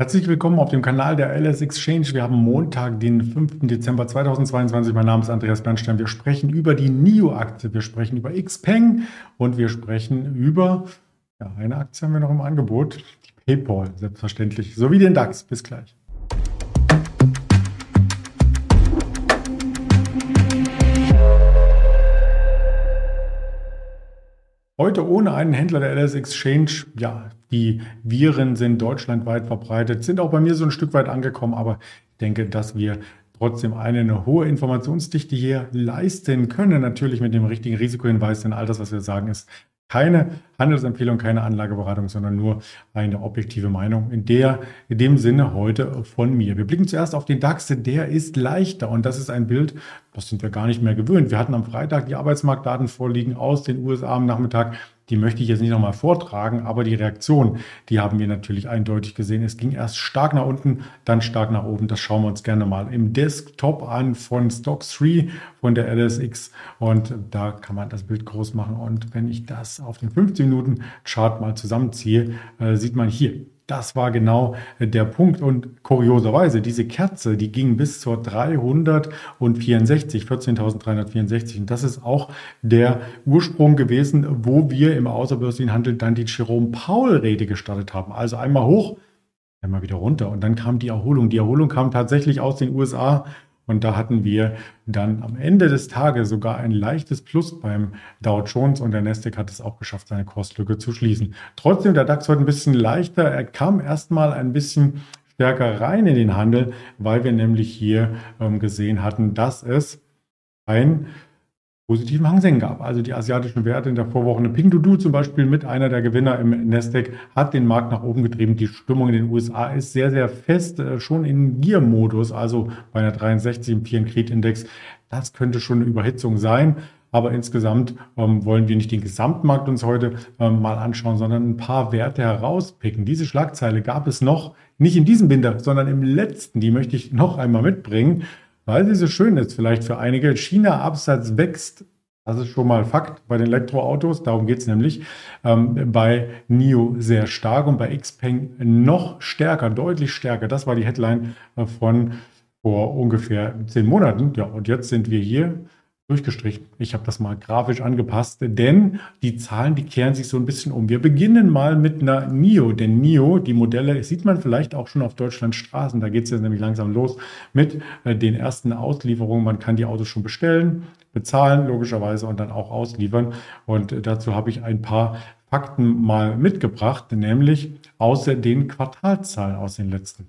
Herzlich willkommen auf dem Kanal der LS Exchange. Wir haben Montag, den 5. Dezember 2022. Mein Name ist Andreas Bernstein. Wir sprechen über die NIO-Aktie, wir sprechen über Xpeng und wir sprechen über ja, eine Aktie haben wir noch im Angebot, PayPal, selbstverständlich, sowie den DAX. Bis gleich. Heute ohne einen Händler der LS Exchange, ja, die Viren sind deutschlandweit verbreitet, sind auch bei mir so ein Stück weit angekommen, aber ich denke, dass wir trotzdem eine, hohe Informationsdichte hier leisten können. Natürlich mit dem richtigen Risikohinweis, denn all das, was wir sagen, ist keine Handelsempfehlung, keine Anlageberatung, sondern nur eine objektive Meinung. In der, in dem Sinne heute von mir. Wir blicken zuerst auf den DAX, der ist leichter und das ist ein Bild, das sind wir gar nicht mehr gewöhnt. Wir hatten am Freitag die Arbeitsmarktdaten vorliegen aus den USA am Nachmittag. Die möchte ich jetzt nicht nochmal vortragen, aber die Reaktion, die haben wir natürlich eindeutig gesehen. Es ging erst stark nach unten, dann stark nach oben. Das schauen wir uns gerne mal im Desktop an von Stock 3 von der LSX und da kann man das Bild groß machen. Und wenn ich das auf den 15 Minuten Chart mal zusammenziehe, äh, sieht man hier das war genau der Punkt. Und kurioserweise, diese Kerze, die ging bis zur 364, 14.364. Und das ist auch der Ursprung gewesen, wo wir im außerbörslichen Handel dann die Jerome Paul-Rede gestartet haben. Also einmal hoch, einmal wieder runter. Und dann kam die Erholung. Die Erholung kam tatsächlich aus den USA und da hatten wir dann am Ende des Tages sogar ein leichtes Plus beim Dow Jones und der Nasdaq hat es auch geschafft, seine Kostlücke zu schließen. Trotzdem der DAX heute ein bisschen leichter. Er kam erstmal ein bisschen stärker rein in den Handel, weil wir nämlich hier ähm, gesehen hatten, dass es ein positiven Hang gab. Also die asiatischen Werte in der Vorwoche, eine Pinduoduo zum Beispiel mit einer der Gewinner im Nasdaq, hat den Markt nach oben getrieben. Die Stimmung in den USA ist sehr, sehr fest, äh, schon in Gier-Modus, also bei einer 63 im Fear Creed Index. Das könnte schon eine Überhitzung sein. Aber insgesamt ähm, wollen wir nicht den Gesamtmarkt uns heute ähm, mal anschauen, sondern ein paar Werte herauspicken. Diese Schlagzeile gab es noch nicht in diesem Binder, sondern im letzten. Die möchte ich noch einmal mitbringen weil sie so schön ist, vielleicht für einige. China-Absatz wächst. Das ist schon mal Fakt bei den Elektroautos. Darum geht es nämlich ähm, bei NIO sehr stark und bei Xpeng noch stärker, deutlich stärker. Das war die Headline äh, von vor ungefähr zehn Monaten. Ja, und jetzt sind wir hier durchgestrichen. Ich habe das mal grafisch angepasst, denn die Zahlen, die kehren sich so ein bisschen um. Wir beginnen mal mit einer NIO, denn NIO, die Modelle, sieht man vielleicht auch schon auf Deutschlands Straßen, da geht es jetzt nämlich langsam los mit äh, den ersten Auslieferungen. Man kann die Autos schon bestellen, bezahlen logischerweise und dann auch ausliefern. Und äh, dazu habe ich ein paar Fakten mal mitgebracht, nämlich außer den Quartalzahlen aus den letzten.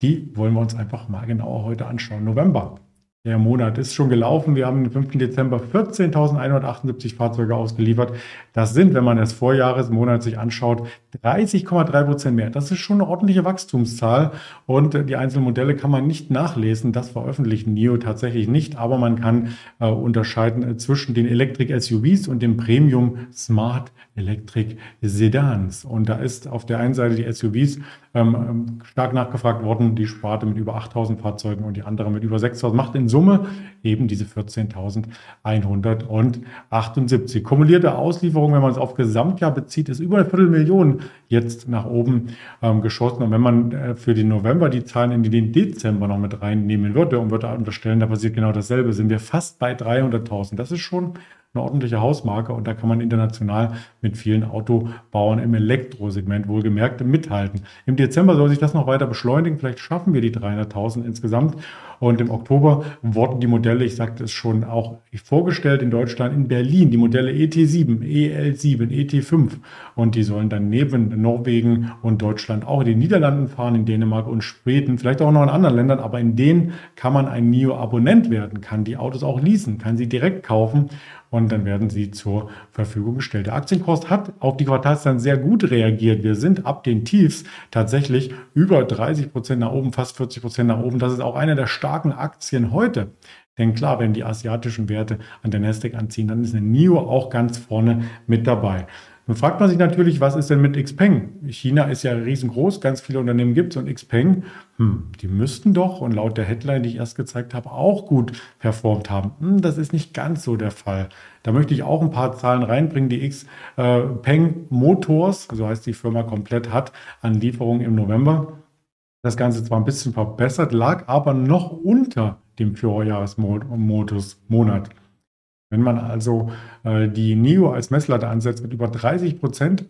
Die wollen wir uns einfach mal genauer heute anschauen. November der Monat ist schon gelaufen. Wir haben am 5. Dezember 14.178 Fahrzeuge ausgeliefert. Das sind, wenn man das Vorjahresmonat sich anschaut, 30,3 Prozent mehr. Das ist schon eine ordentliche Wachstumszahl. Und die einzelnen Modelle kann man nicht nachlesen. Das veröffentlicht NIO tatsächlich nicht. Aber man kann äh, unterscheiden äh, zwischen den Elektrik-SUVs und dem Premium Smart Electric Sedans. Und da ist auf der einen Seite die SUVs ähm, ähm, stark nachgefragt worden, die Sparte mit über 8000 Fahrzeugen und die andere mit über 6000, macht in Summe eben diese 14.178. Kumulierte Auslieferung, wenn man es auf Gesamtjahr bezieht, ist über eine Viertelmillion jetzt nach oben ähm, geschossen. Und wenn man äh, für den November die Zahlen in den Dezember noch mit reinnehmen würde und würde unterstellen, da passiert genau dasselbe, sind wir fast bei 300.000. Das ist schon eine ordentliche Hausmarke und da kann man international mit vielen Autobauern im Elektrosegment wohlgemerkt mithalten. Im Dezember soll sich das noch weiter beschleunigen. Vielleicht schaffen wir die 300.000 insgesamt. Und im Oktober wurden die Modelle, ich sagte es schon, auch vorgestellt in Deutschland, in Berlin, die Modelle ET7, EL7, ET5. Und die sollen dann neben Norwegen und Deutschland auch in den Niederlanden fahren, in Dänemark und Schweden, vielleicht auch noch in anderen Ländern. Aber in denen kann man ein NIO-Abonnent werden, kann die Autos auch leasen, kann sie direkt kaufen und dann werden sie zur Verfügung gestellt. Der Aktienkurs hat auf die Quartalszahlen sehr gut reagiert. Wir sind ab den Tiefs tatsächlich über 30 Prozent nach oben, fast 40 Prozent nach oben. Das ist auch eine der starken Aktien heute. Denn klar, wenn die asiatischen Werte an der Nasdaq anziehen, dann ist eine NIO auch ganz vorne mit dabei. Nun fragt man sich natürlich, was ist denn mit Xpeng? China ist ja riesengroß, ganz viele Unternehmen gibt es und Xpeng, hm, die müssten doch und laut der Headline, die ich erst gezeigt habe, auch gut performt haben. Hm, das ist nicht ganz so der Fall. Da möchte ich auch ein paar Zahlen reinbringen. Die Xpeng Motors, so heißt die Firma komplett, hat an Lieferungen im November das Ganze zwar ein bisschen verbessert, lag aber noch unter dem Vorjahresmodus Monat. Wenn man also äh, die NIO als Messlatte ansetzt mit über 30 Prozent,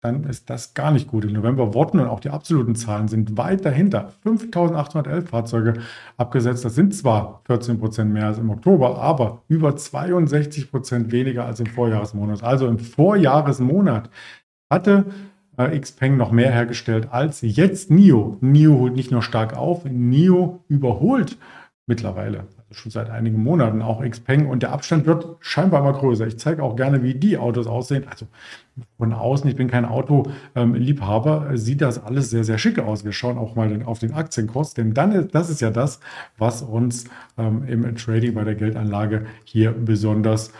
dann ist das gar nicht gut. Im November wurden und auch die absoluten Zahlen sind weit dahinter. 5.811 Fahrzeuge abgesetzt. Das sind zwar 14 Prozent mehr als im Oktober, aber über 62 Prozent weniger als im Vorjahresmonat. Also im Vorjahresmonat hatte äh, Xpeng noch mehr hergestellt als jetzt NIO. NIO holt nicht nur stark auf, NIO überholt mittlerweile, schon seit einigen Monaten auch Xpeng und der Abstand wird scheinbar immer größer. Ich zeige auch gerne, wie die Autos aussehen. Also von außen, ich bin kein Autoliebhaber, ähm, sieht das alles sehr, sehr schick aus. Wir schauen auch mal auf den Aktienkurs, denn dann ist, das ist ja das, was uns ähm, im Trading bei der Geldanlage hier besonders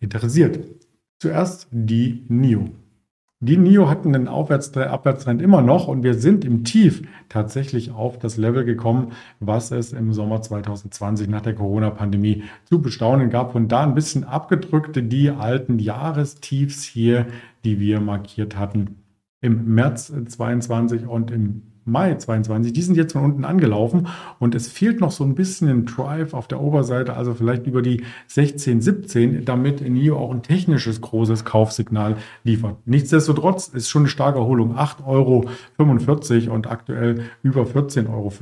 interessiert. Zuerst die NIO. Die NIO hatten einen Abwärtstrend immer noch und wir sind im Tief tatsächlich auf das Level gekommen, was es im Sommer 2020 nach der Corona-Pandemie zu bestaunen gab. Von da ein bisschen abgedrückte die alten Jahrestiefs hier, die wir markiert hatten im März 2022 und im Mai 22. Die sind jetzt von unten angelaufen und es fehlt noch so ein bisschen ein Drive auf der Oberseite, also vielleicht über die 16, 17, damit NIO auch ein technisches großes Kaufsignal liefert. Nichtsdestotrotz ist schon eine starke Erholung. 8,45 Euro und aktuell über 14,40 Euro.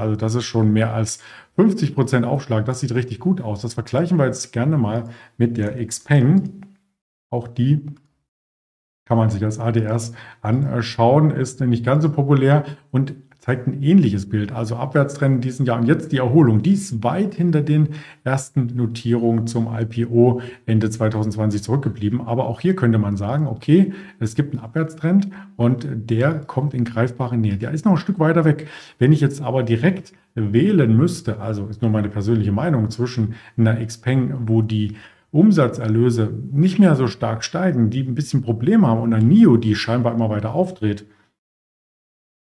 Also das ist schon mehr als 50 Prozent Aufschlag. Das sieht richtig gut aus. Das vergleichen wir jetzt gerne mal mit der Xpeng. Auch die kann man sich als ADRs anschauen, ist nicht ganz so populär und zeigt ein ähnliches Bild. Also Abwärtstrend in diesem Jahr und jetzt die Erholung. Die ist weit hinter den ersten Notierungen zum IPO Ende 2020 zurückgeblieben. Aber auch hier könnte man sagen, okay, es gibt einen Abwärtstrend und der kommt in greifbare Nähe. Der ist noch ein Stück weiter weg. Wenn ich jetzt aber direkt wählen müsste, also ist nur meine persönliche Meinung zwischen einer Xpeng, wo die Umsatzerlöse nicht mehr so stark steigen, die ein bisschen Probleme haben und ein NIO, die scheinbar immer weiter aufdreht,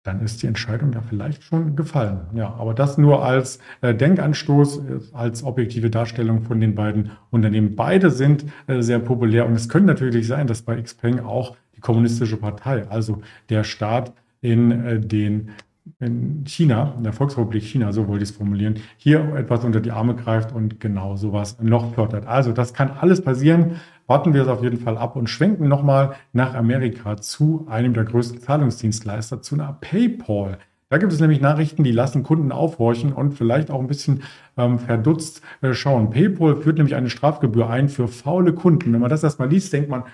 dann ist die Entscheidung ja vielleicht schon gefallen. Ja, aber das nur als äh, Denkanstoß, äh, als objektive Darstellung von den beiden Unternehmen. Beide sind äh, sehr populär und es könnte natürlich sein, dass bei Xpeng auch die kommunistische Partei, also der Staat in äh, den in China, in der Volksrepublik China, so wollte ich es formulieren, hier etwas unter die Arme greift und genau sowas noch fördert. Also das kann alles passieren. Warten wir es auf jeden Fall ab und schwenken nochmal nach Amerika zu einem der größten Zahlungsdienstleister, zu einer PayPal. Da gibt es nämlich Nachrichten, die lassen Kunden aufhorchen und vielleicht auch ein bisschen ähm, verdutzt äh, schauen. PayPal führt nämlich eine Strafgebühr ein für faule Kunden. Wenn man das erstmal liest, denkt man,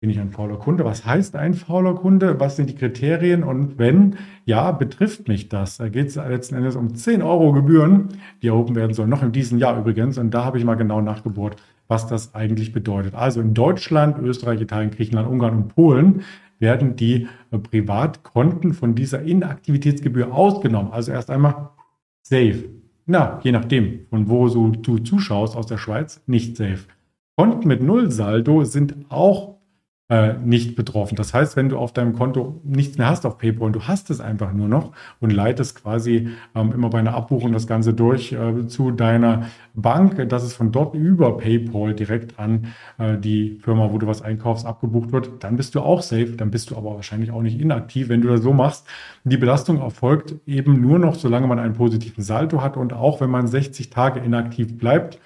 bin ich ein fauler Kunde? Was heißt ein fauler Kunde? Was sind die Kriterien? Und wenn, ja, betrifft mich das? Da geht es letzten Endes um 10 Euro Gebühren, die erhoben werden sollen, noch in diesem Jahr übrigens. Und da habe ich mal genau nachgebohrt, was das eigentlich bedeutet. Also in Deutschland, Österreich, Italien, Griechenland, Ungarn und Polen werden die äh, Privatkonten von dieser Inaktivitätsgebühr ausgenommen. Also erst einmal safe. Na, je nachdem, von wo du zuschaust aus der Schweiz, nicht safe. Konten mit Nullsaldo sind auch äh, nicht betroffen. Das heißt, wenn du auf deinem Konto nichts mehr hast auf PayPal und du hast es einfach nur noch und leitest quasi ähm, immer bei einer Abbuchung das Ganze durch äh, zu deiner Bank, dass es von dort über PayPal direkt an äh, die Firma, wo du was einkaufst, abgebucht wird, dann bist du auch safe. Dann bist du aber wahrscheinlich auch nicht inaktiv, wenn du das so machst. Die Belastung erfolgt eben nur noch, solange man einen positiven Saldo hat und auch wenn man 60 Tage inaktiv bleibt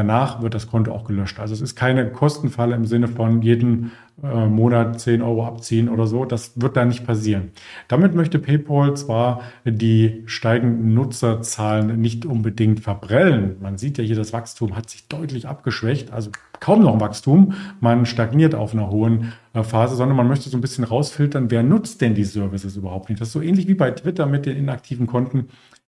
Danach wird das Konto auch gelöscht. Also es ist keine Kostenfalle im Sinne von jeden äh, Monat 10 Euro abziehen oder so. Das wird da nicht passieren. Damit möchte PayPal zwar die steigenden Nutzerzahlen nicht unbedingt verbrellen. Man sieht ja hier, das Wachstum hat sich deutlich abgeschwächt. Also kaum noch ein Wachstum. Man stagniert auf einer hohen äh, Phase, sondern man möchte so ein bisschen rausfiltern, wer nutzt denn die Services überhaupt nicht. Das ist so ähnlich wie bei Twitter mit den inaktiven Konten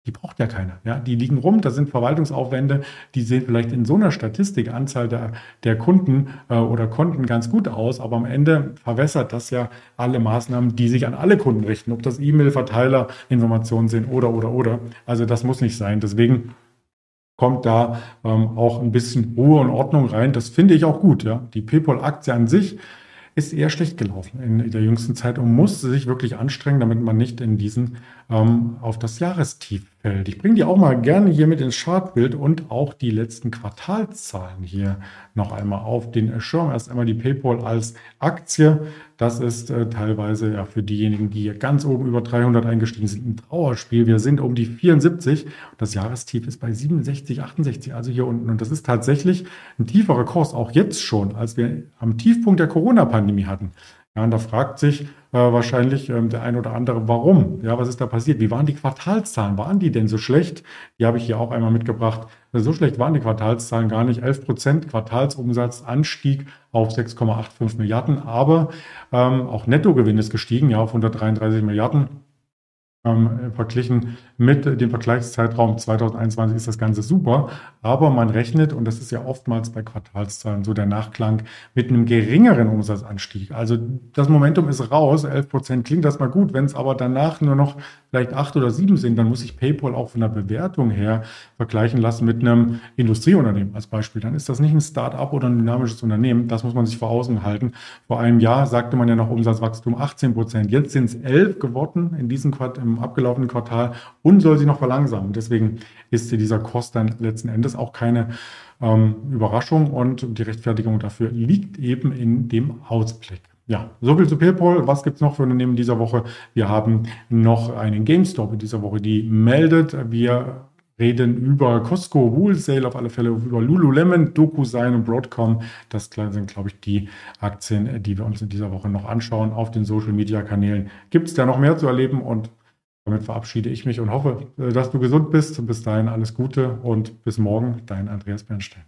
die braucht ja keiner. Ja? Die liegen rum, da sind Verwaltungsaufwände, die sehen vielleicht in so einer Statistik, Anzahl der, der Kunden äh, oder Konten ganz gut aus, aber am Ende verwässert das ja alle Maßnahmen, die sich an alle Kunden richten, ob das E-Mail-Verteiler, Informationen sind oder, oder, oder. Also das muss nicht sein. Deswegen kommt da ähm, auch ein bisschen Ruhe und Ordnung rein. Das finde ich auch gut. Ja? Die PayPal-Aktie an sich ist eher schlecht gelaufen in der jüngsten Zeit und muss sich wirklich anstrengen, damit man nicht in diesen ähm, auf das Jahrestief fällt. Ich bringe die auch mal gerne hier mit ins Chartbild und auch die letzten Quartalszahlen hier noch einmal auf den Schirm. Erst einmal die PayPal als Aktie. Das ist äh, teilweise ja für diejenigen, die hier ganz oben über 300 eingestiegen sind, ein Trauerspiel. Wir sind um die 74. Das Jahrestief ist bei 67, 68, also hier unten. Und das ist tatsächlich ein tieferer Kurs, auch jetzt schon, als wir am Tiefpunkt der Corona-Pandemie hatten. Ja, und da fragt sich äh, wahrscheinlich ähm, der ein oder andere, warum? Ja, was ist da passiert? Wie waren die Quartalszahlen? Waren die denn so schlecht? Die habe ich hier auch einmal mitgebracht. So schlecht waren die Quartalszahlen gar nicht. 11 Prozent Quartalsumsatz Anstieg auf 6,85 Milliarden, aber ähm, auch Nettogewinn ist gestiegen, ja, auf 133 Milliarden. Ähm, verglichen mit dem Vergleichszeitraum 2021 ist das Ganze super, aber man rechnet, und das ist ja oftmals bei Quartalszahlen so der Nachklang, mit einem geringeren Umsatzanstieg. Also das Momentum ist raus, 11 Prozent klingt das mal gut, wenn es aber danach nur noch vielleicht acht oder sieben sind, dann muss ich PayPal auch von der Bewertung her vergleichen lassen mit einem Industrieunternehmen als Beispiel. Dann ist das nicht ein Start-up oder ein dynamisches Unternehmen, das muss man sich vor Augen halten. Vor einem Jahr sagte man ja noch Umsatzwachstum 18 Prozent, jetzt sind es 11 geworden in diesem Quart im abgelaufenen Quartal und soll sich noch verlangsamen. Deswegen ist dieser Kurs dann letzten Endes auch keine ähm, Überraschung und die Rechtfertigung dafür liegt eben in dem Ausblick. Ja, soviel zu PayPal. Was gibt es noch für Unternehmen dieser Woche? Wir haben noch einen GameStop in dieser Woche, die meldet. Wir reden über Costco, Wholesale, auf alle Fälle über Lululemon, DocuSign und Broadcom. Das sind, glaube ich, die Aktien, die wir uns in dieser Woche noch anschauen auf den Social-Media-Kanälen. Gibt es da noch mehr zu erleben und damit verabschiede ich mich und hoffe, dass du gesund bist. Bis dahin alles Gute und bis morgen, dein Andreas Bernstein.